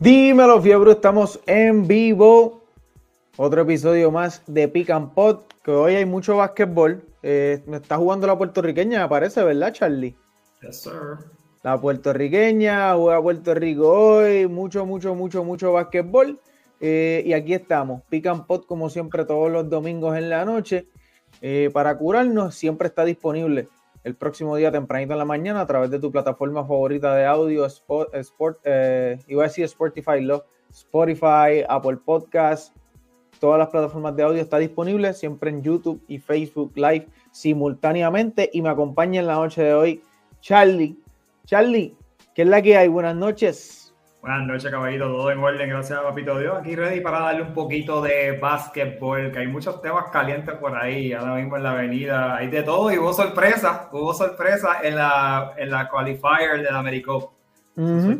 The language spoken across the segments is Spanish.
Dímelo, fiebre, estamos en vivo. Otro episodio más de Pick and Pot, que hoy hay mucho básquetbol. Eh, me está jugando la puertorriqueña, me parece, ¿verdad, Charlie? Yes, sir. La puertorriqueña, juega Puerto Rico hoy, mucho, mucho, mucho, mucho básquetbol. Eh, y aquí estamos, Pick and Pot, como siempre, todos los domingos en la noche. Eh, para curarnos, siempre está disponible el próximo día tempranito en la mañana a través de tu plataforma favorita de audio, Sport eh, iba a decir Spotify, Spotify, Apple Podcast, todas las plataformas de audio está disponible siempre en YouTube y Facebook Live simultáneamente y me acompaña en la noche de hoy Charlie. Charlie, ¿qué es la que hay? Buenas noches. Buenas noches, caballito. Todo en orden, gracias a Papito Dios. Aquí ready para darle un poquito de básquetbol, que hay muchos temas calientes por ahí, ahora mismo en la avenida. Hay de todo y hubo sorpresa, hubo sorpresa en la, en la qualifier del Americo. eso,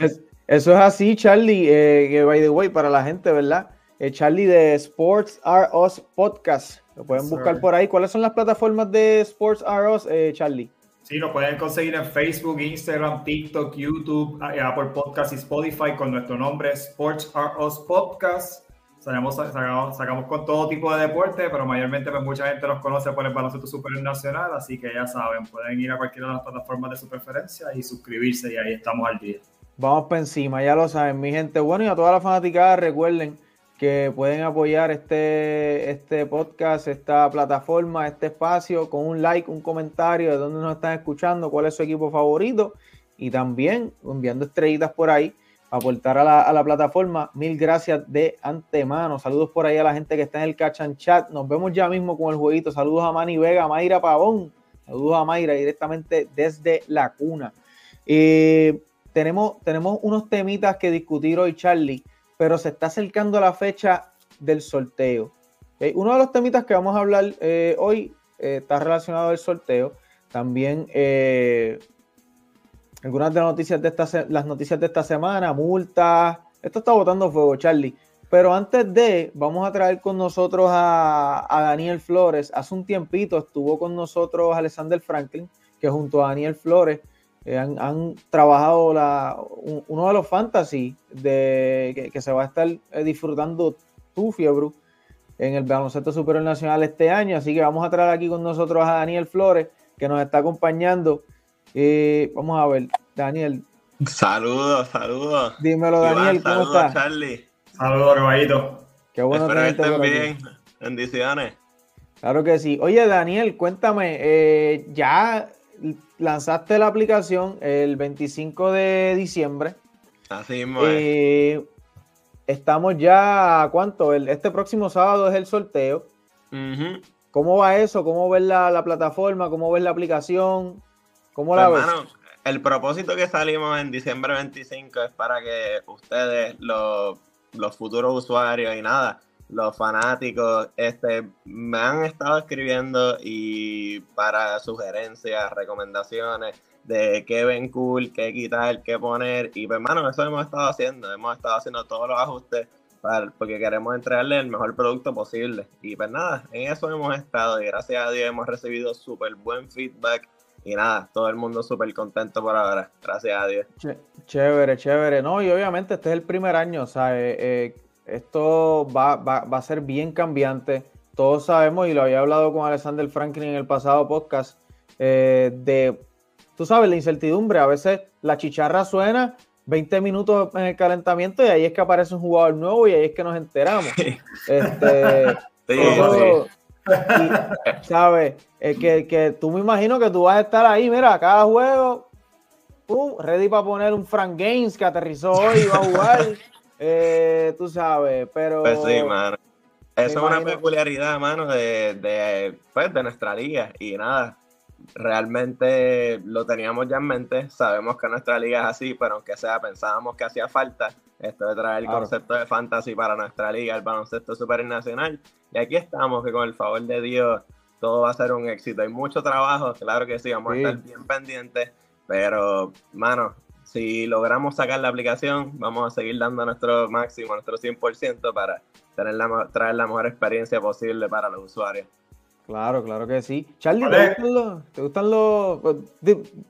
es eso, es así, Charlie, eh, que by the way, para la gente, ¿verdad? Eh, Charlie de Sports Are Us Podcast. Lo pueden buscar por ahí. ¿Cuáles son las plataformas de Sports Are Us, eh, Charlie? Sí, lo pueden conseguir en Facebook, Instagram, TikTok, YouTube, eh, Apple Podcast y Spotify con nuestro nombre Sports Are Us Podcast. Sacamos, sacamos, con todo tipo de deporte, pero mayormente pues, mucha gente nos conoce por el baloncesto supernacional, así que ya saben, pueden ir a cualquiera de las plataformas de su preferencia y suscribirse y ahí estamos al día. Vamos para encima, ya lo saben, mi gente. Bueno, y a todas las fanaticadas, recuerden que pueden apoyar este, este podcast, esta plataforma, este espacio con un like, un comentario de dónde nos están escuchando, cuál es su equipo favorito y también enviando estrellitas por ahí aportar a la, a la plataforma. Mil gracias de antemano. Saludos por ahí a la gente que está en el catch and chat. Nos vemos ya mismo con el jueguito. Saludos a Manny Vega, Mayra Pavón. Saludos a Mayra directamente desde la cuna. Eh, tenemos, tenemos unos temitas que discutir hoy, Charlie pero se está acercando la fecha del sorteo. Uno de los temitas que vamos a hablar eh, hoy eh, está relacionado al sorteo. También eh, algunas de las noticias de esta, las noticias de esta semana, multas. Esto está botando fuego, Charlie. Pero antes de, vamos a traer con nosotros a, Daniel Flores. Hace un tiempito estuvo con nosotros Alexander Franklin, que junto a Daniel Flores eh, han, trabajado la, uno de los fantasy de, que, se va a estar eh, disfrutando tu fiebre en el baloncesto superior nacional este año. Así que vamos a traer aquí con nosotros a Daniel Flores, que nos está acompañando. Eh, vamos a ver, Daniel. Saludos, saludos. Dímelo, Daniel, ¿cómo saludos, estás? Charlie. Saludos, caballito. Qué bueno Espero que estén bien. Bendiciones. Claro que sí. Oye, Daniel, cuéntame, ya lanzaste la aplicación el 25 de diciembre. Así mismo eh, Estamos ya, ¿cuánto? este próximo sábado es el sorteo. ¿Cómo va eso? ¿Cómo ves la, plataforma? ¿Cómo ves la aplicación? ¿Cómo la pues, ves? el propósito que salimos en diciembre 25 es para que ustedes, los, los futuros usuarios y nada, los fanáticos este, me han estado escribiendo y para sugerencias, recomendaciones de qué ven cool, qué quitar, qué poner. Y pues, hermano, eso hemos estado haciendo. Hemos estado haciendo todos los ajustes para, porque queremos entregarle el mejor producto posible. Y pues nada, en eso hemos estado y gracias a Dios hemos recibido súper buen feedback. Y nada, todo el mundo súper contento por ahora. Gracias a Dios. Chévere, chévere. No, y obviamente este es el primer año, o sea, eh, eh esto va, a ser bien cambiante. Todos sabemos, y lo había hablado con Alexander Franklin en el pasado podcast, eh, de, tú sabes, la incertidumbre. A veces la chicharra suena 20 minutos en el calentamiento y ahí es que aparece un jugador nuevo y ahí es que nos enteramos. Este, ¿Sabes? que, que, tú me imagino que tú vas a estar ahí, mira, cada juego, ready para poner un Frank Gaines que aterrizó hoy y va a jugar. Eh, tú sabes, pero. Pues sí, mano. Eso es una peculiaridad, mano, de, de, pues, de nuestra liga. Y nada, realmente lo teníamos ya en mente. Sabemos que nuestra liga es así, pero aunque sea, pensábamos que hacía falta esto de traer el concepto de fantasy para nuestra liga, el baloncesto supernacional. Y aquí estamos, que con el favor de Dios todo va a ser un éxito. Hay mucho trabajo, claro que sí, vamos a estar bien pendientes, pero, mano, si logramos sacar la aplicación, vamos a seguir dando nuestro máximo, nuestro 100% para tener la, traer la mejor experiencia posible para los usuarios. Claro, claro que sí. Charlie, ¿te gustan, los, ¿te gustan los, pues,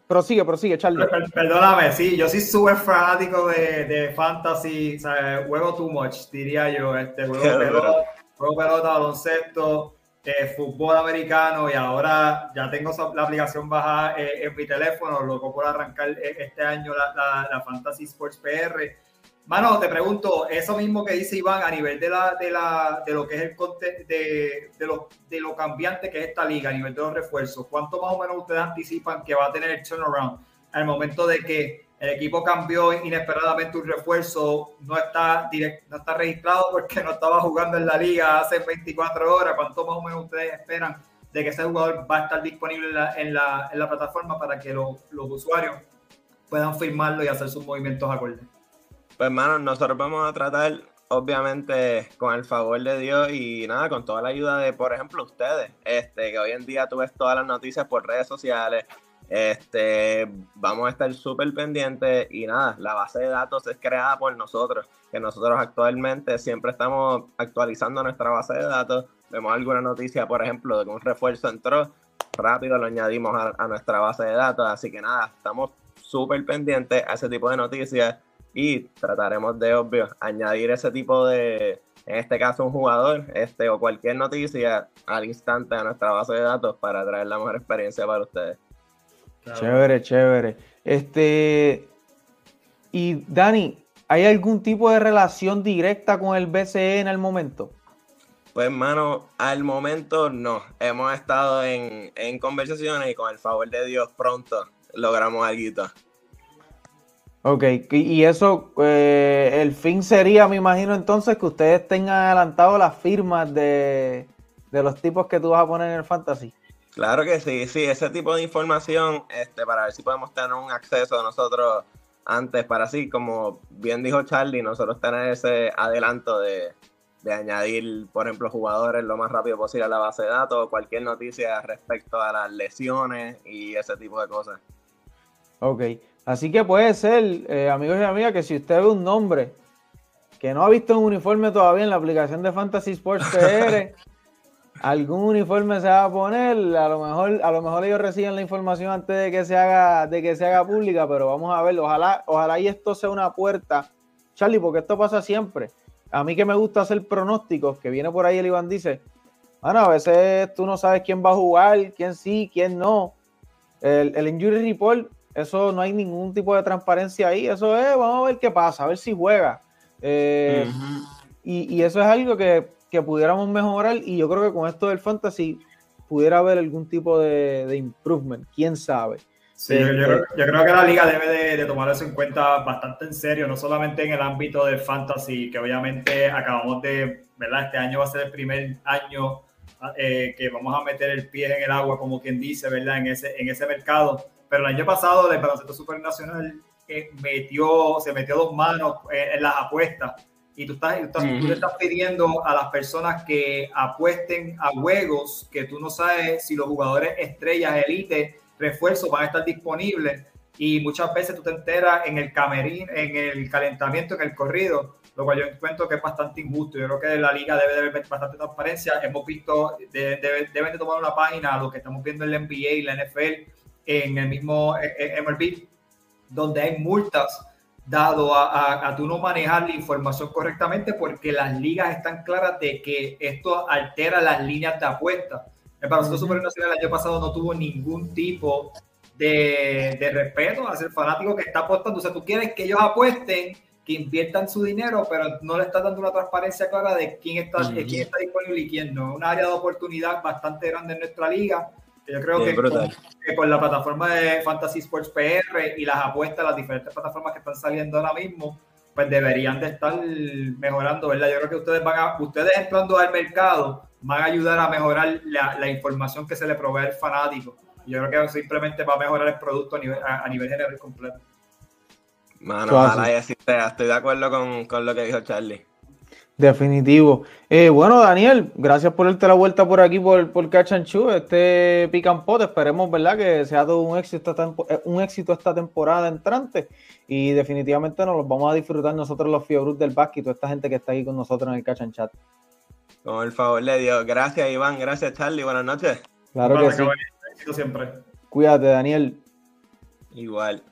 Prosigue, prosigue, Charlie. Perdóname, sí, yo soy súper fanático de, de fantasy, o sea, juego too much, diría yo. Este, juego pelota, juego pelota, baloncesto, eh, fútbol americano y ahora ya tengo la aplicación baja eh, en mi teléfono, loco por arrancar eh, este año la, la, la Fantasy Sports PR Mano, te pregunto, eso mismo que dice Iván a nivel de la de la de lo que es el de, de, lo, de lo cambiante que es esta liga, a nivel de los refuerzos, ¿cuánto más o menos ustedes anticipan que va a tener el turnaround al momento de que el equipo cambió inesperadamente un refuerzo, no está direct, no está registrado porque no estaba jugando en la liga hace 24 horas? ¿Cuánto más o menos ustedes esperan de que ese jugador va a estar disponible en la, en la, en la plataforma para que los usuarios puedan firmarlo y hacer sus movimientos acordes? Pues, hermano, nosotros vamos a tratar, obviamente, con el favor de Dios y nada, con toda la ayuda de, por ejemplo, ustedes, este, que hoy en día tú ves todas las noticias por redes sociales. Este, vamos a estar súper pendientes y nada, la base de datos es creada por nosotros, que nosotros actualmente siempre estamos actualizando nuestra base de datos. Vemos alguna noticia, por ejemplo, de que un refuerzo entró, rápido lo añadimos a, nuestra base de datos, así que nada, estamos súper pendientes a ese tipo de noticias y trataremos de, obvio, añadir ese tipo de, en este caso, un jugador este, o cualquier noticia al instante a nuestra base de datos para traer la mejor experiencia para ustedes. Chévere, chévere. Este, y Dani, ¿hay algún tipo de relación directa con el BCE en el momento? Pues, hermano, al momento no. Hemos estado en, en conversaciones y con el favor de Dios pronto logramos algo. Ok, y eso, eh, el fin sería, me imagino entonces, que ustedes tengan adelantado las firmas de, los tipos que tú vas a poner en el fantasy. Claro que sí, sí, ese tipo de información, este, para ver si podemos tener un acceso nosotros antes, para así, como bien dijo Charlie, nosotros tener ese adelanto de, de añadir, por ejemplo, jugadores lo más rápido posible a la base de datos, cualquier noticia respecto a las lesiones y ese tipo de cosas. Ok, Así que puede ser, eh, amigos y amigas, que si usted ve un nombre que no ha visto un uniforme todavía en la aplicación de Fantasy Sports PR, algún uniforme se va a poner, a lo mejor, a lo mejor ellos reciben la información antes de que se haga, de que se haga pública, pero vamos a ver, ojalá, ojalá y esto sea una puerta, Charlie, porque esto pasa siempre. A mí que me gusta hacer pronósticos, que viene por ahí el Iván dice, bueno, a veces tú no sabes quién va a jugar, quién sí, quién no. El, el injury report eso no hay ningún tipo de transparencia ahí. Eso es, vamos a ver qué pasa, a ver si juega. Eh, y, eso es algo que, pudiéramos mejorar. Y yo creo que con esto del fantasy pudiera haber algún tipo de, improvement. Quién sabe. Sí, yo, creo, que la liga debe de, tomar eso en cuenta bastante en serio, no solamente en el ámbito del fantasy, que obviamente acabamos de, ¿verdad? Este año va a ser el primer año eh, que vamos a meter el pie en el agua, como quien dice, ¿verdad? En ese, en ese mercado pero el año pasado el baloncesto supernacional eh, metió, se metió dos manos eh, en las apuestas y tú, estás, tú, le estás pidiendo a las personas que apuesten a juegos que tú no sabes si los jugadores estrellas, elite, refuerzos van a estar disponibles y muchas veces tú te enteras en el camerín, en el calentamiento, en el corrido, lo cual yo encuentro que es bastante injusto. Yo creo que la liga debe de haber bastante transparencia. Hemos visto, deben de tomar una página, lo que estamos viendo en la NBA y la NFL, en el mismo MLB, donde hay multas dado a, a, tú no manejar la información correctamente porque las ligas están claras de que esto altera las líneas de apuesta. El Baloncesto Supernacional el año pasado no tuvo ningún tipo de, de, respeto hacia el fanático que está apostando. O sea, tú quieres que ellos apuesten, que inviertan su dinero, pero no le estás dando una transparencia clara de quién está, quién está disponible y quién no. Una área de oportunidad bastante grande en nuestra liga yo creo que con, la plataforma de Fantasy Sports PR y las apuestas, las diferentes plataformas que están saliendo ahora mismo, pues deberían de estar mejorando, ¿verdad? Yo creo que ustedes van a, ustedes entrando al mercado, van a ayudar a mejorar la, información que se le provee al fanático. Yo creo que simplemente va a mejorar el producto a nivel, a, nivel general completo. Mano, ojalá y así sea. Estoy de acuerdo con, con lo que dijo Charlie. Definitivo. Eh, bueno, Daniel, gracias por darte la vuelta por aquí por, por Catch and este Pot. Esperemos, ¿verdad?, que sea todo un éxito, esta eh, un éxito esta temporada entrante. Y definitivamente nos los vamos a disfrutar nosotros los Fiorus del Basque y toda esta gente que está aquí con nosotros en el Catch and Chat. Con el favor de Dios. Gracias, Iván. Gracias, Charlie. Buenas noches. Claro que sí. Siempre. Cuídate, Daniel. Igual.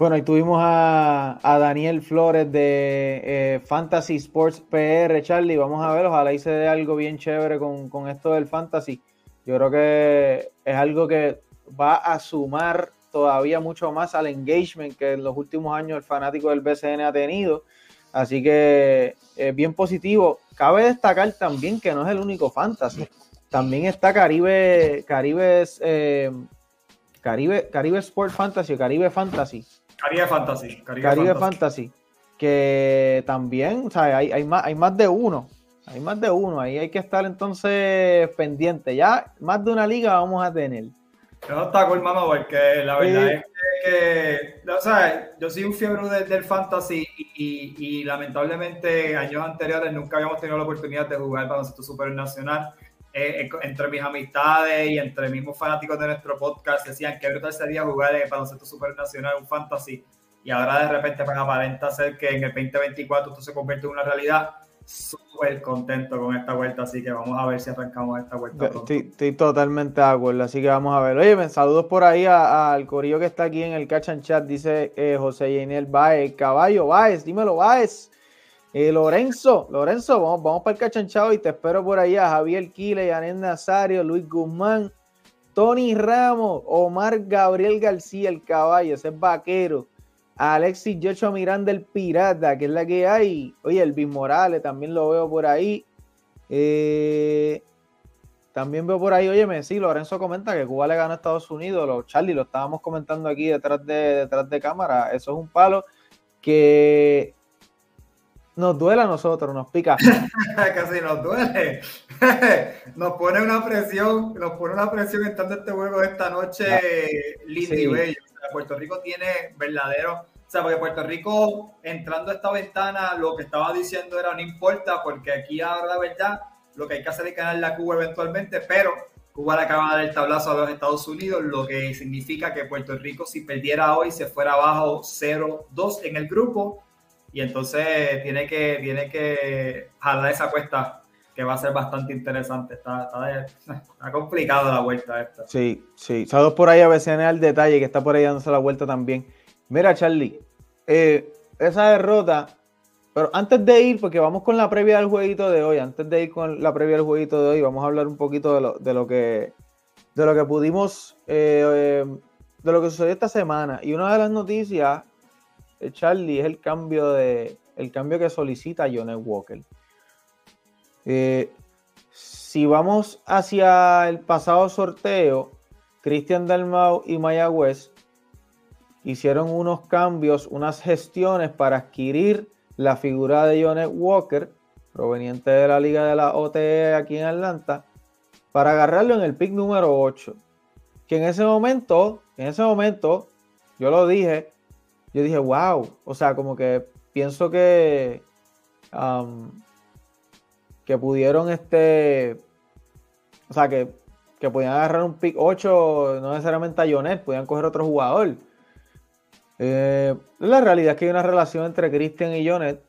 Bueno, y tuvimos a, Daniel Flores de eh, Fantasy Sports PR, Charlie. Vamos a ver, ojalá hice algo bien chévere con, con, esto del fantasy. Yo creo que es algo que va a sumar todavía mucho más al engagement que en los últimos años el fanático del BCN ha tenido. Así que es bien positivo. Cabe destacar también que no es el único fantasy. También está Caribe, Caribe, eh, Caribe, Caribe Sport Fantasy, Caribe Fantasy Caribe Fantasy. Caribe, Fantasy. Que también, o sea, hay, hay, más, hay más de uno. Hay más de uno. Ahí hay que estar entonces pendiente. Ya más de una liga vamos a tener. Eso está cool, mamá, porque la verdad es que, o sea, yo soy un fiebre del, fantasy y, y, lamentablemente años anteriores nunca habíamos tenido la oportunidad de jugar para nosotros super nacional. Eh, entre mis amistades y entre mismos fanáticos de nuestro podcast decían que brutal sería jugar el baloncesto supernacional, un fantasy, y ahora de repente pues, aparenta ser que en el 2024 esto se convierte en una realidad. Súper contento con esta vuelta, así que vamos a ver si arrancamos esta vuelta. Estoy, totalmente de acuerdo, así que vamos a ver. Oye, saludos por ahí al corillo que está aquí en el Catch and Chat, dice eh, José Yanel Baez, caballo, Baez, dímelo, Baez. Eh, Lorenzo, Lorenzo, vamos, vamos para el cachanchado y te espero por allá. Javier Quile, Yanet Nazario, Luis Guzmán, Tony Ramos, Omar Gabriel García, el caballo, ese es vaquero. Alexis Joshua Miranda, el pirata, que es la que hay. Oye, Elvis Morales, también lo veo por ahí. Eh, también veo por ahí, oye, sí, Lorenzo comenta que Cuba le ganó a Estados Unidos. Los Charlie, lo estábamos comentando aquí detrás de, detrás de cámara. Eso es un palo que nos duele a nosotros, nos pica. Casi nos duele. nos pone una presión, nos pone una presión entrando este juego esta noche lindo y bello. Puerto Rico tiene verdadero, o sea, porque Puerto Rico entrando a esta ventana, lo que estaba diciendo era no importa, porque aquí ahora la verdad, lo que hay que hacer es ganar la Cuba eventualmente, pero Cuba le acaba de dar el tablazo a los Estados Unidos, lo que significa que Puerto Rico, si perdiera hoy, se fuera abajo 0-2 en el grupo y entonces tiene que, tiene que jalar esa cuesta que va a ser bastante interesante. Está, está, complicado la vuelta esta. Sí, sí. Saludos por ahí a BCN al detalle que está por ahí dándose la vuelta también. Mira, Charlie, eh, esa derrota, pero antes de ir, porque vamos con la previa del jueguito de hoy, antes de ir con la previa del jueguito de hoy, vamos a hablar un poquito de lo, de lo que de lo que pudimos, eh, eh, de lo que sucedió esta semana. Y una de las noticias Charlie es el cambio de el cambio que solicita Johnny Walker. Eh, si vamos hacia el pasado sorteo, Christian Dalmau y Maya West hicieron unos cambios, unas gestiones para adquirir la figura de Johnny Walker, proveniente de la liga de la OTE aquí en Atlanta, para agarrarlo en el pick número 8. Que en ese momento, en ese momento, yo lo dije, yo dije, wow, o sea, como que pienso que, que pudieron, este, o sea, que, que podían agarrar un pick 8, no necesariamente a Jonet, podían coger otro jugador. Eh, la realidad es que hay una relación entre Christian y Jonet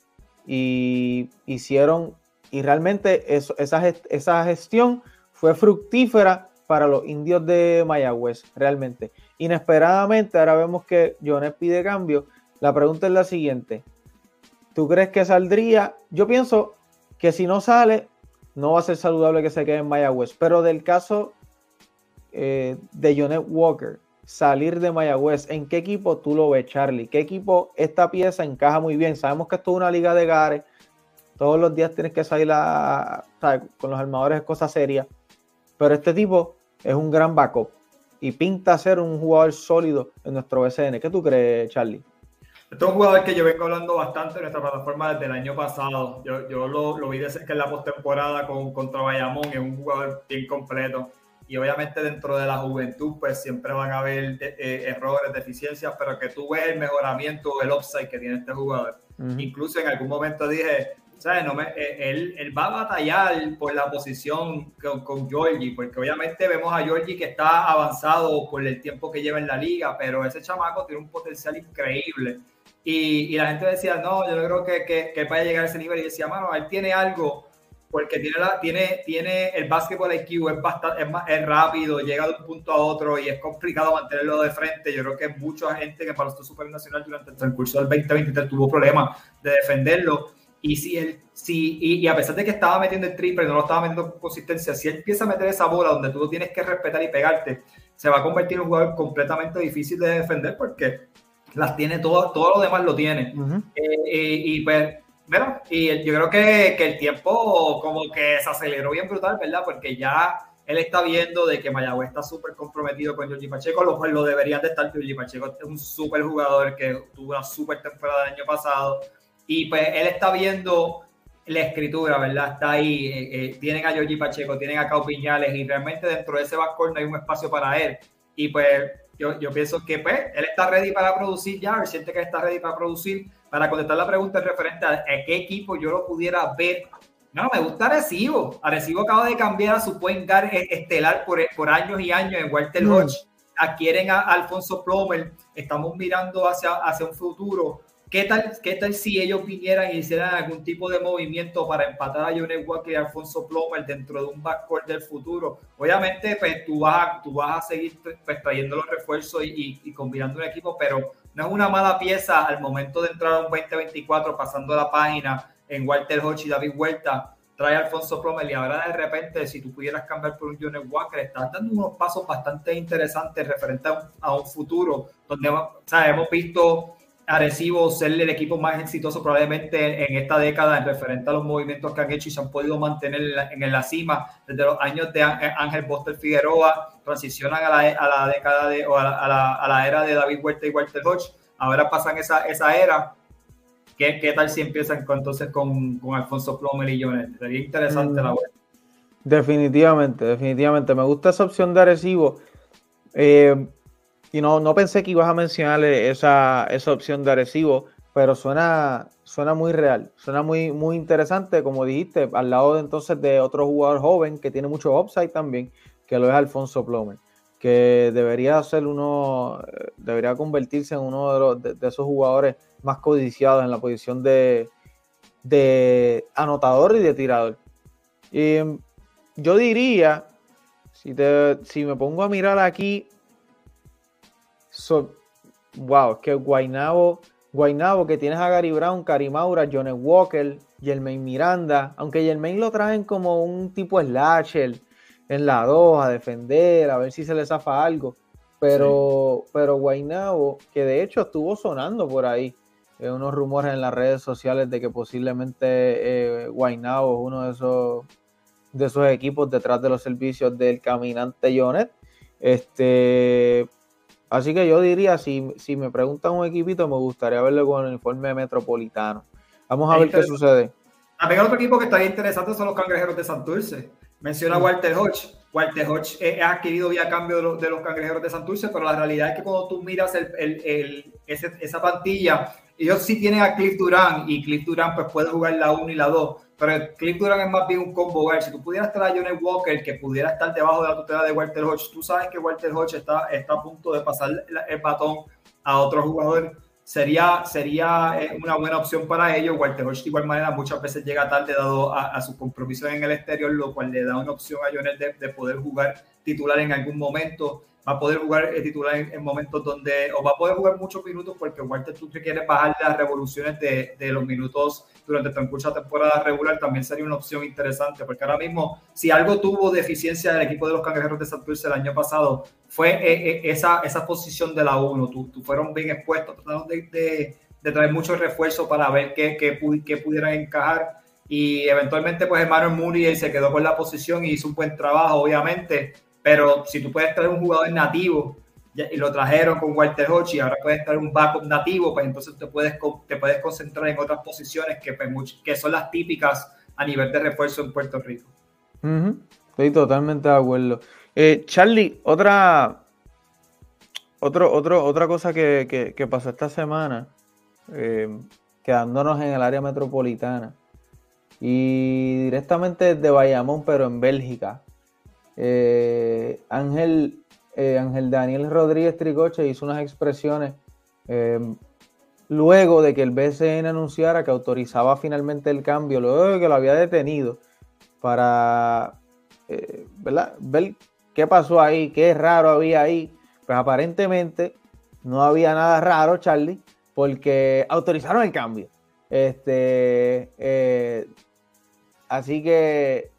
y hicieron, y realmente eso, esa, esa gestión fue fructífera para los indios de Mayagüez, realmente. Inesperadamente, ahora vemos que Jones pide cambio. La pregunta es la siguiente. ¿Tú crees que saldría? Yo pienso que si no sale, no va a ser saludable que se quede en Mayagüez. Pero del caso eh, de Jonet Walker, salir de Mayagüez, ¿en qué equipo tú lo ves, Charlie? ¿Qué equipo esta pieza encaja muy bien? Sabemos que esto es una liga de gares. Todos los días tienes que salir con los armadores es cosa seria. Pero este tipo es un gran backup y pinta ser un jugador sólido en nuestro BCN. ¿Qué tú crees, Charlie? Este es un jugador que yo vengo hablando bastante en nuestra plataforma desde el año pasado. Yo, yo lo, lo, vi desde que en la postemporada con, contra Bayamón, es un jugador bien completo. Y obviamente dentro de la juventud, pues siempre van a haber eh, errores, deficiencias, pero que tú ves el mejoramiento, el upside que tiene este jugador. Incluso en algún momento dije, ¿sabes? No me, eh, él, él, va a batallar por la posición con, con Georgie, porque obviamente vemos a Georgie que está avanzado por el tiempo que lleva en la liga, pero ese chamaco tiene un potencial increíble. Y, y la gente decía, no, yo no creo que, que, que vaya a llegar a ese nivel. Y decía, mano, él tiene algo porque tiene, la, tiene, tiene el básquetbol IQ, es, bastante, es, más, es rápido, llega de un punto a otro y es complicado mantenerlo de frente. Yo creo que mucha gente que para super nacional durante el transcurso del 2023 tuvo problemas de defenderlo. Y, si él, si, y, y, a pesar de que estaba metiendo el triple, no lo estaba metiendo con consistencia, si él empieza a meter esa bola donde tú lo tienes que respetar y pegarte, se va a convertir en un jugador completamente difícil de defender porque las tiene todo, todo lo demás lo tiene. Uh -huh. eh, eh, y pues bueno, y yo creo que, que, el tiempo como que se aceleró bien brutal, ¿verdad? Porque ya él está viendo de que Mayagüez está súper comprometido con Giorgi Pacheco, lo cual lo deberían de estar. Giorgi Pacheco es un súper jugador que tuvo una súper temporada el año pasado. Y pues él está viendo la escritura, ¿verdad? Está ahí. Eh, eh, tienen a Giorgi Pacheco, tienen a Cao Piñales y realmente dentro de ese backcourt no hay un espacio para él. Y pues yo, yo pienso que pues él está ready para producir ya, siente que está ready para producir para contestar la pregunta referente a, a, qué equipo yo lo pudiera ver. No, me gusta Arecibo. Arecibo acaba de cambiar a su point guard estelar por, por años y años en Walter mm. Hodge. Adquieren a Alfonso Plomer. Estamos mirando hacia, hacia un futuro. ¿Qué tal, ¿Qué tal si ellos vinieran y hicieran algún tipo de movimiento para empatar a Johnny Walker y Alfonso Plomer dentro de un backcourt del futuro? Obviamente, pues tú vas, tú vas a seguir pues, trayendo los refuerzos y, y, y combinando un equipo, pero no es una mala pieza al momento de entrar a un 2024 pasando la página en Walter Hodge y David Huerta, trae a Alfonso Plomer y ahora de repente si tú pudieras cambiar por un Johnny Walker, estás dando unos pasos bastante interesantes referente a un, a un futuro donde o sea, hemos visto Arecibo ser el equipo más exitoso probablemente en esta década en referente a los movimientos que han hecho y se han podido mantener en la, en la cima desde los años de Ángel Boster Figueroa, transicionan a la, a la década de, o a la, a la, a la era de David Huerta y Walter Hodge, ahora pasan esa, esa era. ¿Qué, ¿Qué, tal si empiezan con, entonces con, con Alfonso Plomer y Jonet? Sería interesante mm. la vuelta. Definitivamente, definitivamente. Me gusta esa opción de Arecibo. Eh, y no, no pensé que ibas a mencionar esa, esa opción de Arecibo, pero suena, suena muy real, suena muy, muy interesante, como dijiste, al lado de entonces de otro jugador joven que tiene mucho upside también, que lo es Alfonso Plomer, que debería ser uno, debería convertirse en uno de, los, de esos jugadores más codiciados en la posición de, de anotador y de tirador. Y yo diría, si, te, si me pongo a mirar aquí, So, wow, es que Guainabo, Guainabo, que tienes a Gary Brown, Cari Maura, Johnny Walker, Jermaine Miranda, aunque Jermaine lo traen como un tipo slasher en la 2 a defender, a ver si se le zafa algo. Pero, sí. pero Guainabo, que de hecho estuvo sonando por ahí, eh, unos rumores en las redes sociales de que posiblemente eh, Guainabo es uno de esos, de esos equipos detrás de los servicios del caminante Jonet. Este, Así que yo diría, si, si me preguntan un equipito, me gustaría verlo con el uniforme metropolitano. Vamos a ver qué sucede. También otro equipo que está interesante son los cangrejeros de Santurce. Menciona. Walter Hodge. Walter Hodge es adquirido vía cambio de los, de los, cangrejeros de Santurce, pero la realidad es que cuando tú miras el, el, el, ese, esa plantilla, ellos sí tienen a Cliff Durán y Cliff Durán pues puede jugar la 1 y la 2, pero Cliff Durán es más bien un combo guard. Si tú pudieras traer a Johnny Walker, que pudiera estar debajo de la tutela de Walter Hodge, tú sabes que Walter Hodge está, está a punto de pasar el batón a otro jugador. Sería, sería eh, una buena opción para ellos. Walter Hodge, de igual manera, muchas veces llega tarde dado a, a sus compromisos en el exterior, lo cual le da una opción a Johnny de, de poder jugar titular en algún momento va a poder jugar el titular en, en, momentos donde, o va a poder jugar muchos minutos porque Walter tú quiere bajar las revoluciones de, de, los minutos durante el transcurso de temporada regular, también sería una opción interesante, porque ahora mismo, si algo tuvo deficiencia del equipo de los cangrejeros de Santurce el año pasado, fue eh, eh, esa, esa posición de la 1, tú, tú, fueron bien expuestos, trataron de, de, de traer muchos refuerzos para ver qué, qué, qué pudieran encajar, y eventualmente pues Emmanuel Murray se quedó con la posición y hizo un buen trabajo, obviamente, pero si tú puedes traer un jugador nativo y lo trajeron con Walter Hodge y ahora puedes traer un backup nativo, pues entonces te puedes, te puedes concentrar en otras posiciones que, pues, que son las típicas a nivel de refuerzo en Puerto Rico. Estoy totalmente de acuerdo. Eh, Charlie, otra, otro, otro, otra cosa que, que, pasó esta semana, eh, quedándonos en el área metropolitana, y directamente desde Bayamón, pero en Bélgica. Eh, Ángel, eh, Ángel Daniel Rodríguez Tricoche hizo unas expresiones em, luego de que el BCN anunciara que autorizaba finalmente el cambio, luego de que lo había detenido para eh, ver qué pasó ahí, qué raro había ahí. Pues aparentemente no había nada raro, Charlie, porque autorizaron el cambio. Este, así que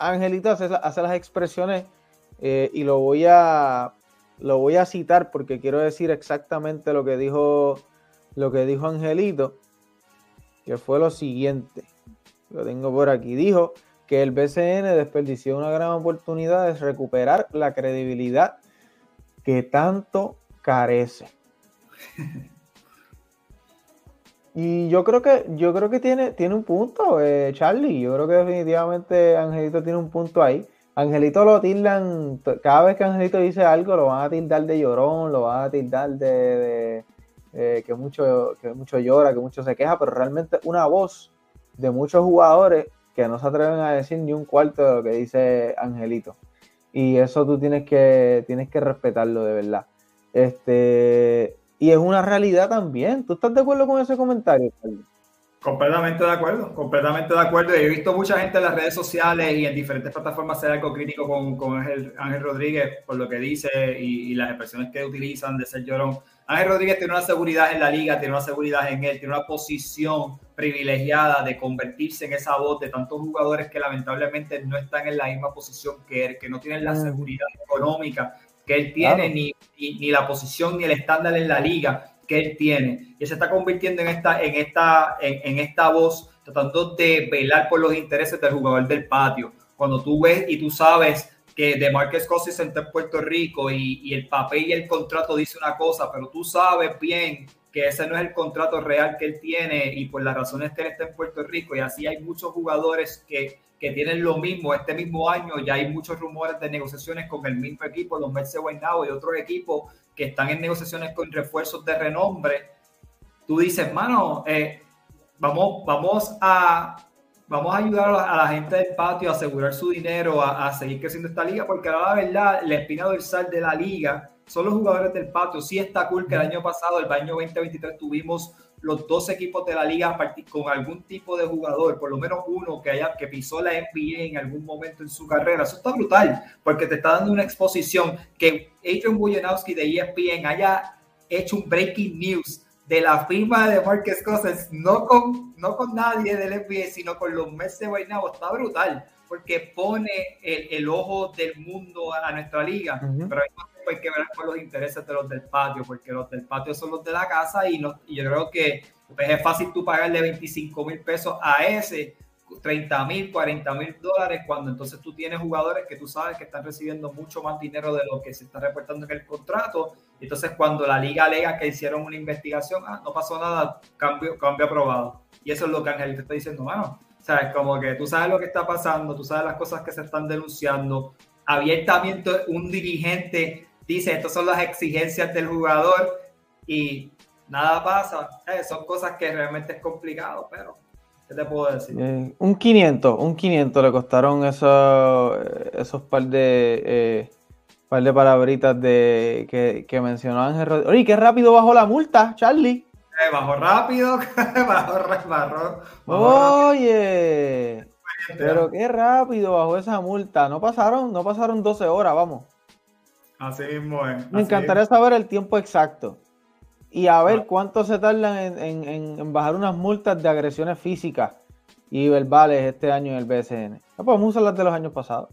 Angelito hace, las expresiones eh, y lo voy a lo voy a citar porque quiero decir exactamente lo que dijo lo que dijo Angelito, que fue lo siguiente. Lo tengo por aquí. Dijo que el BCN desperdició una gran oportunidad de recuperar la credibilidad que tanto carece. Y yo creo que, yo creo que tiene, tiene un punto, eh, Charlie. Yo creo que definitivamente Angelito tiene un punto ahí. Angelito lo tildan, cada vez que Angelito dice algo, lo van a tildar de llorón, lo van a tildar de, eh, que, mucho, que mucho llora, que mucho se queja, pero realmente una voz de muchos jugadores que no se atreven a decir ni un cuarto de lo que dice Angelito. Y eso tú tienes que, tienes que respetarlo de verdad. Este, y es una realidad también. ¿Tú estás de acuerdo con ese comentario? Completamente de acuerdo, completamente de acuerdo. He visto mucha gente en las redes sociales y en diferentes plataformas hacer algo crítico con, con Ángel, Rodríguez por lo que dice y, las expresiones que utilizan de ser llorón. Ángel Rodríguez tiene una seguridad en la liga, tiene una seguridad en él, tiene una posición privilegiada de convertirse en esa voz de tantos jugadores que lamentablemente no están en la misma posición que él, que no tienen la seguridad económica que él tiene, ni, ni, la posición ni el estándar en la liga que él tiene. Y se está convirtiendo en esta, en esta, en, esta voz, tratando de velar por los intereses del jugador del patio. Cuando tú ves y tú sabes que de Marcus Cousins está en Puerto Rico y, y, el papel y el contrato dice una cosa, pero tú sabes bien que ese no es el contrato real que él tiene y por las razones que él está en Puerto Rico y así hay muchos jugadores que que tienen lo mismo este mismo año. Ya hay muchos rumores de negociaciones con el mismo equipo, los Mets de y otros equipos que están en negociaciones con refuerzos de renombre. Tú dices, mano, eh, vamos, vamos a vamos a ayudar a la, gente del patio a asegurar su dinero, a, seguir creciendo esta liga, porque ahora la verdad, la espina dorsal de la liga son los jugadores del patio. Sí está cool que el año pasado, el año 2023, tuvimos los dos equipos de la liga con algún tipo de jugador, por lo menos uno que haya que pisó la NBA en algún momento en su carrera. Eso está brutal, porque te está dando una exposición que Adrian Wojnarowski de ESPN haya hecho un breaking news de la firma de Marcus Cousins, no con, no con nadie del NBA, sino con los Mets de Guaynabo, está brutal, porque pone el, el, ojo del mundo a nuestra liga, pero hay que ver con los intereses de los del patio, porque los del patio son los de la casa y, yo creo que pues, es fácil tú pagarle 25 mil pesos a ese, 30 mil, 40 mil dólares, cuando entonces tú tienes jugadores que tú sabes que están recibiendo mucho más dinero de lo que se está reportando en el contrato. Entonces, cuando la liga alega que hicieron una investigación, ah, no pasó nada, cambio, cambio aprobado. Y eso es lo que Ángel te está diciendo, mano. sabes, como que tú sabes lo que está pasando, tú sabes las cosas que se están denunciando. Abiertamente, un dirigente dice, estas son las exigencias del jugador y nada pasa. Eh, son cosas que realmente es complicado, pero ¿qué te puedo decir? Eh, un 500, un 500 le costaron esos, esos par de... Eh, par de palabritas de, que, que mencionó Ángel Rodríguez. Oye, qué rápido bajó la multa, Charlie. Eh, bajó rápido, bajó, bajó, Oye, pero qué rápido bajó esa multa. No pasaron, no pasaron 12 horas, vamos. Así mismo es. Me encantaría saber el tiempo exacto y a ver ah. cuánto se tardan en, bajar unas multas de agresiones físicas y verbales este año en el BSN. No podemos usar las de los años pasados.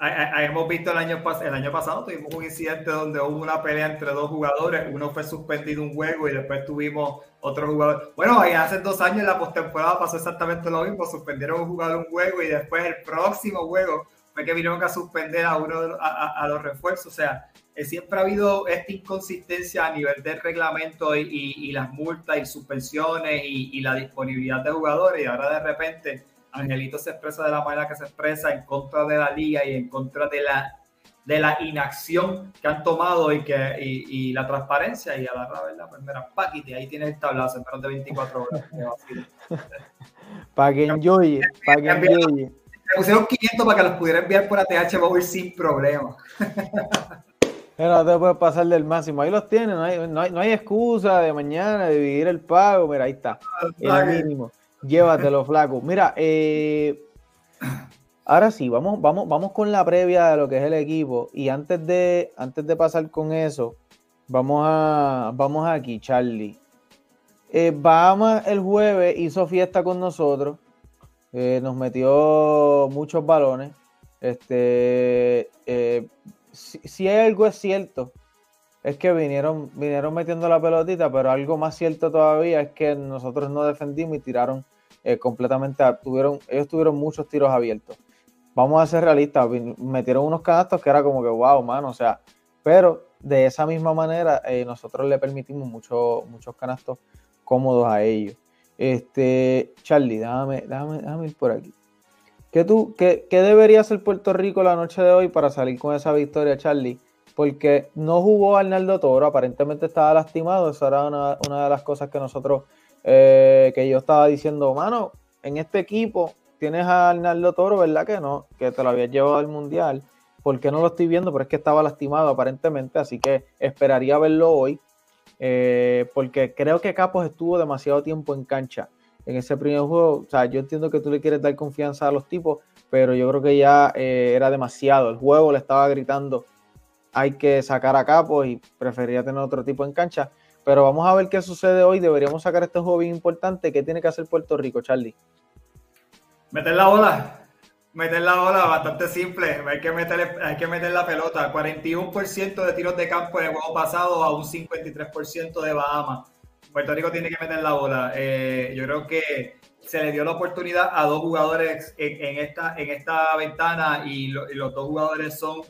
hemos visto el año, el año pasado, tuvimos un incidente donde hubo una pelea entre dos jugadores, uno fue suspendido un juego y después tuvimos otro jugador. Bueno, hace dos años en la postemporada pasó exactamente lo mismo, suspendieron un jugador un juego y después el próximo juego fue que vinieron a suspender a uno a, los refuerzos. O sea, eh, siempre ha habido esta inconsistencia a nivel del reglamento y, las multas y suspensiones y, la disponibilidad de jugadores. Y ahora de repente Angelito se expresa de la manera que se expresa en contra de la liga y en contra de la de la inacción que han tomado y, que, y, la transparencia y a la verdad, pues mira, Paquiti, ahí tienes el tablazo en menos de 24 horas. para que enjoye. Me pusieron 500 para que los pudiera enviar por ATH móvil sin problema. Pero no te puedes pasar del máximo. Ahí los tienes, no hay, no hay, no hay excusa de mañana de dividir el pago. Mira, ahí está. El mínimo. Llévatelo, flaco. Mira, eh, ahora sí, vamos, vamos, vamos con la previa de lo que es el equipo. Y antes de, antes de pasar con eso, vamos a vamos aquí, Charlie. Eh, Bahamas el jueves hizo fiesta con nosotros. Eh, nos metió muchos balones. Este, eh, si, hay algo es cierto, es que vinieron, vinieron metiendo la pelotita, pero algo más cierto todavía es que nosotros no defendimos y tiraron eh, completamente, tuvieron, ellos tuvieron muchos tiros abiertos. Vamos a ser realistas, metieron unos canastos que era como que wow, mano, o sea, pero de esa misma manera nosotros le permitimos muchos muchos canastos cómodos a ellos. Este, Charlie, déjame, déjame, ir por aquí. ¿Qué, tú, qué, debería hacer Puerto Rico la noche de hoy para salir con esa victoria, Charlie? Porque no jugó Arnaldo Toro, aparentemente estaba lastimado. Esa era una, de las cosas que nosotros, eh, que yo estaba diciendo, mano, en este equipo tienes a Arnaldo Toro, ¿verdad que no? Que te lo habías llevado al Mundial. ¿Por qué no lo estoy viendo? Pero es que estaba lastimado aparentemente, así que esperaría verlo hoy. Eh, porque creo que Capos estuvo demasiado tiempo en cancha en ese primer juego. O sea, yo entiendo que tú le quieres dar confianza a los tipos, pero yo creo que ya eh, era demasiado. El juego le estaba gritando, hay que sacar a Capos y preferiría tener otro tipo en cancha. Pero vamos a ver qué sucede hoy. Deberíamos sacar este juego bien importante. ¿Qué tiene que hacer Puerto Rico, Charlie? Meter la bola meter la bola bastante simple. Hay que meter, hay que meter la pelota. 41% de tiros de campo en el juego pasado a un 53% de Bahamas. Puerto Rico tiene que meter la bola. Eh, yo creo que se le dio la oportunidad a dos jugadores en, esta, en esta ventana y, los dos jugadores son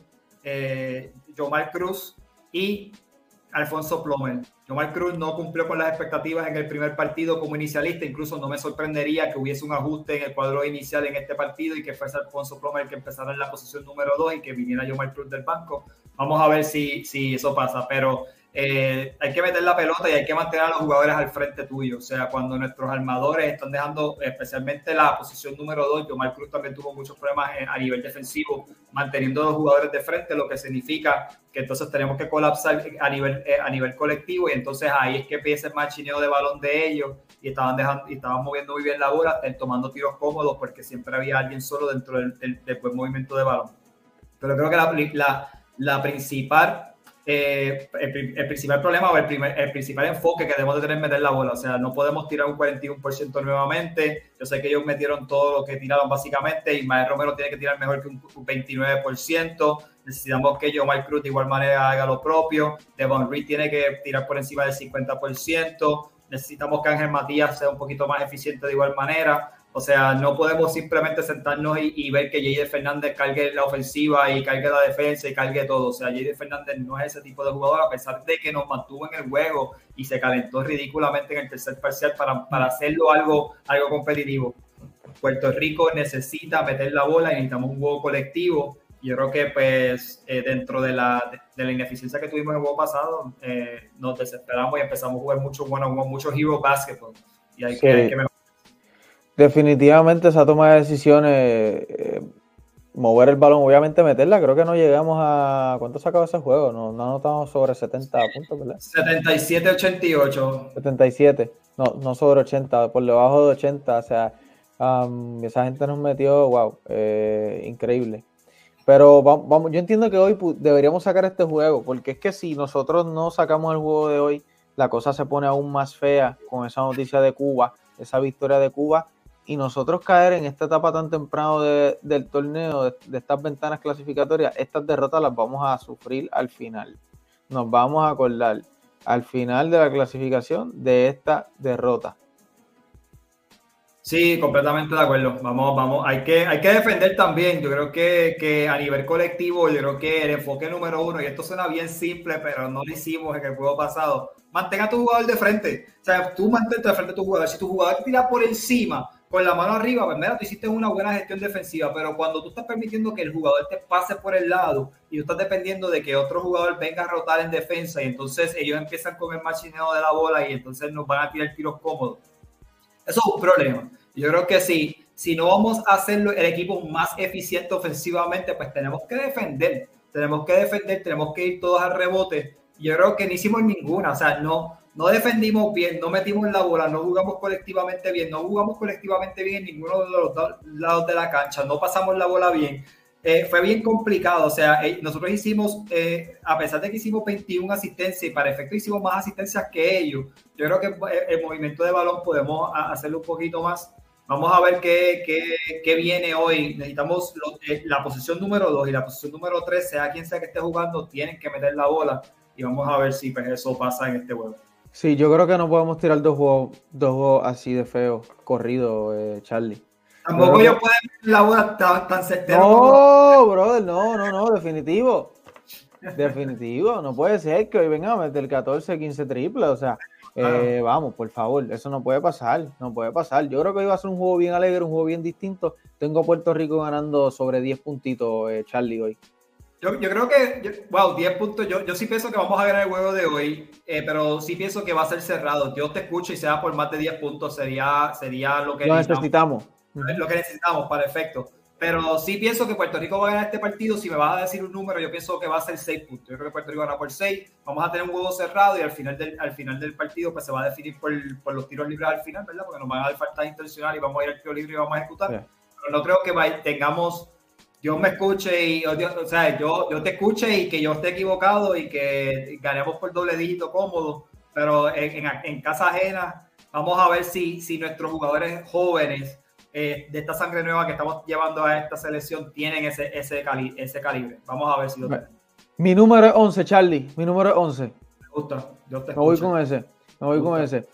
eh, Jomar Cruz y Alfonso Plomer. Omar Cruz no cumplió con las expectativas en el primer partido como inicialista, incluso no me sorprendería que hubiese un ajuste en el cuadro inicial en este partido y que fuese Alfonso Plomer el que empezara en la posición número 2 y que viniera Omar Cruz del banco. Vamos a ver si, si eso pasa, pero eh, hay que meter la pelota y hay que mantener a los jugadores al frente tuyo. O sea, cuando nuestros armadores están dejando especialmente la posición número 2, Omar Cruz también tuvo muchos problemas a nivel defensivo, manteniendo a los jugadores de frente, lo que significa que entonces tenemos que colapsar a nivel, eh, a nivel colectivo y entonces ahí es que empieza el machineo de balón de ellos y estaban, dejando, y estaban moviendo muy bien la bola, tomando tiros cómodos porque siempre había alguien solo dentro del, del, buen movimiento de balón. Pero creo que la, la, la principal eh, el, principal problema o el, primer, el principal enfoque que debemos de tener es meter la bola. O sea, no podemos tirar un 41% nuevamente. Yo sé que ellos metieron todo lo que tiraron básicamente y Mael Romero tiene que tirar mejor que un, 29%. Necesitamos que Mike Cruz de igual manera haga lo propio. Devon Reed tiene que tirar por encima del 50%. Necesitamos que Ángel Matías sea un poquito más eficiente de igual manera. O sea, no podemos simplemente sentarnos y, ver que J.D. Fernández cargue la ofensiva y cargue la defensa y cargue todo. O sea, J.D. Fernández no es ese tipo de jugador, a pesar de que nos mantuvo en el juego y se calentó ridículamente en el tercer parcial para, para hacerlo algo, algo competitivo. Puerto Rico necesita meter la bola y necesitamos un juego colectivo. Yo creo que pues eh, dentro de la, de, la ineficiencia que tuvimos en el juego pasado, eh, nos desesperamos y empezamos a jugar mucho, bueno, mucho hero basketball. Y hay, que, hay que Definitivamente esa toma de decisiones, eh, mover el balón, obviamente meterla, creo que no llegamos a... ¿Cuánto sacaba ese juego? No, no anotamos sobre 70 puntos, ¿verdad? 77-88. 77, no, no sobre 80, por debajo de 80, o sea, esa gente nos metió, wow, eh, increíble. Pero vamos, yo entiendo que hoy deberíamos sacar este juego, porque es que si nosotros no sacamos el juego de hoy, la cosa se pone aún más fea con esa noticia de Cuba, esa victoria de Cuba, y nosotros caer en esta etapa tan temprano del torneo, de, estas ventanas clasificatorias, estas derrotas las vamos a sufrir al final. Nos vamos a acordar al final de la clasificación de esta derrota. Sí, completamente de acuerdo. Vamos, vamos, hay que, hay que defender también. Yo creo que, que, a nivel colectivo, yo creo que el enfoque número uno, y esto suena bien simple, pero no lo hicimos en el juego pasado, mantenga a tu jugador de frente. O sea, tú mantente de frente a tu jugador. Si tu jugador tira por encima con la mano arriba, pues mira, tú hiciste una buena gestión defensiva, pero cuando tú estás permitiendo que el jugador te pase por el lado y tú estás dependiendo de que otro jugador venga a rotar en defensa y entonces ellos empiezan con el machineo de la bola y entonces nos van a tirar tiros cómodos. Eso es un problema. Yo creo que sí, si no vamos a hacerlo el equipo más eficiente ofensivamente, pues tenemos que defender, tenemos que defender, tenemos que ir todos al rebote. Yo creo que no hicimos ninguna, o sea, no, no defendimos bien, no metimos la bola, no jugamos colectivamente bien, no jugamos colectivamente bien en ninguno de los dos lados de la cancha, no pasamos la bola bien. Eh, fue bien complicado, o sea, eh, nosotros hicimos, eh, a pesar de que hicimos 21 asistencias y para efecto hicimos más asistencias que ellos, yo creo que el movimiento de balón podemos hacerlo un poquito más. Vamos a ver qué, qué, qué viene hoy. Necesitamos la posición número 2 y la posición número 3, sea quien sea que esté jugando, tienen que meter la bola y vamos a ver si pues, eso pasa en este juego. Sí, yo creo que no podemos tirar dos juegos, dos juegos así de feos, corrido, eh, Charlie. Tampoco ellos pueden la bola tan, tan No, brother, no, no, no, definitivo. Definitivo, no puede ser que hoy venga a meter 14, 15 triples, o sea, eh, vamos, por favor, eso no puede pasar, no puede pasar. Yo creo que hoy va a ser un juego bien alegre, un juego bien distinto. Tengo a Puerto Rico ganando sobre 10 puntitos, eh, Charlie, hoy. Yo, yo, creo que, wow, 10 puntos. Yo, yo sí pienso que vamos a ganar el juego de hoy, eh, pero sí pienso que va a ser cerrado. Yo te escucho y sea por más de 10 puntos, sería, sería lo que lo necesitamos. Lo que necesitamos para efecto. Pero sí pienso que Puerto Rico va a ganar este partido. Si me vas a decir un número, yo pienso que va a ser 6 puntos. Yo creo que Puerto Rico gana por 6. Vamos a tener un juego cerrado y al final del, al final del partido pues se va a definir por, por los tiros libres al final, ¿verdad? Porque nos van a dar falta intencional y vamos a ir al tiro libre y vamos a ejecutar. Pero no creo que tengamos Dios me escuche y, o sea, yo, yo te escuche y que yo esté equivocado y que ganemos por doble dígito cómodo, pero en, en, casa ajena vamos a ver si, si nuestros jugadores jóvenes eh, de esta sangre nueva que estamos llevando a esta selección tienen ese, ese, cali, ese calibre. Vamos a ver si lo tienen. Mi número es 11, Charlie. Mi número es 11. Me gusta. Yo te me voy con ese. Me voy con ese.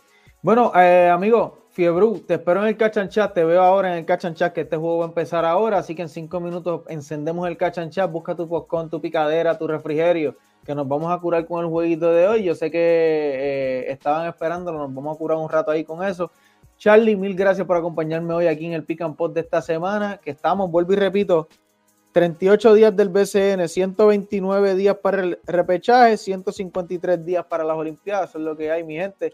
Bueno, eh, amigo, Fiebru, te espero en el Catch Chat, te veo ahora en el Catch Chat, que este juego va a empezar ahora, así que en cinco minutos encendemos el Catch Chat, busca tu popcorn, tu picadera, tu refrigerio, que nos vamos a curar con el jueguito de hoy. Yo sé que eh, estaban esperándolo, nos vamos a curar un rato ahí con eso. Charlie, mil gracias por acompañarme hoy aquí en el Pick and Pot de esta semana, que estamos, vuelvo y repito, 38 días del BCN, 129 días para el repechaje, 153 días para las Olimpiadas, eso es lo que hay, mi gente.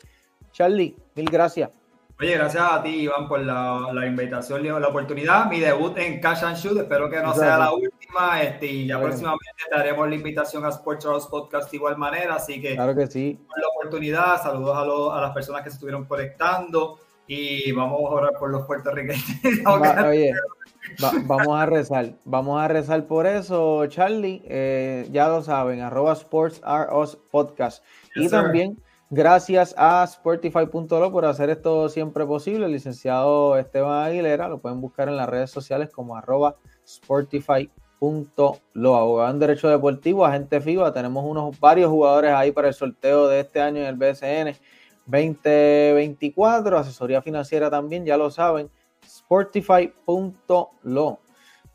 Charlie, mil gracias. Oye, gracias a ti, Iván, por la, la invitación la oportunidad. Mi debut en Cash and Shoot, espero que no sea la última. Este, y ya próximamente te haremos la invitación a Sports House Podcast de igual manera. Así que, claro que sí. Por la oportunidad, saludos a, a, las personas que se estuvieron conectando y vamos a orar por los puertorriqueños. oye, vamos a rezar, vamos a rezar por eso, Charlie. Eh, ya lo saben, arroba Sports Podcast. y también Gracias a Sportify.lo por hacer esto siempre posible. El licenciado Esteban Aguilera lo pueden buscar en las redes sociales como arroba Sportify.lo. Abogado en Derecho Deportivo, agente FIBA. Tenemos unos varios jugadores ahí para el sorteo de este año en el BSN 2024. Asesoría financiera también, ya lo saben. Sportify.lo.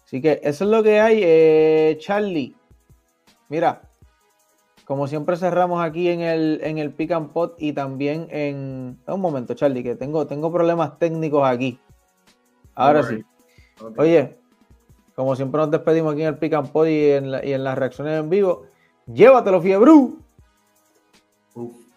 Así que eso es lo que hay, eh, Charlie. Mira, como siempre cerramos aquí en el, en el Pick and Pot y también en... Un momento, Charlie, que tengo, tengo problemas técnicos aquí. Ahora sí. Oye, como siempre nos despedimos aquí en el Pick and Pot y en, y en las reacciones en vivo. Llévatelo, Fiebru. Uf.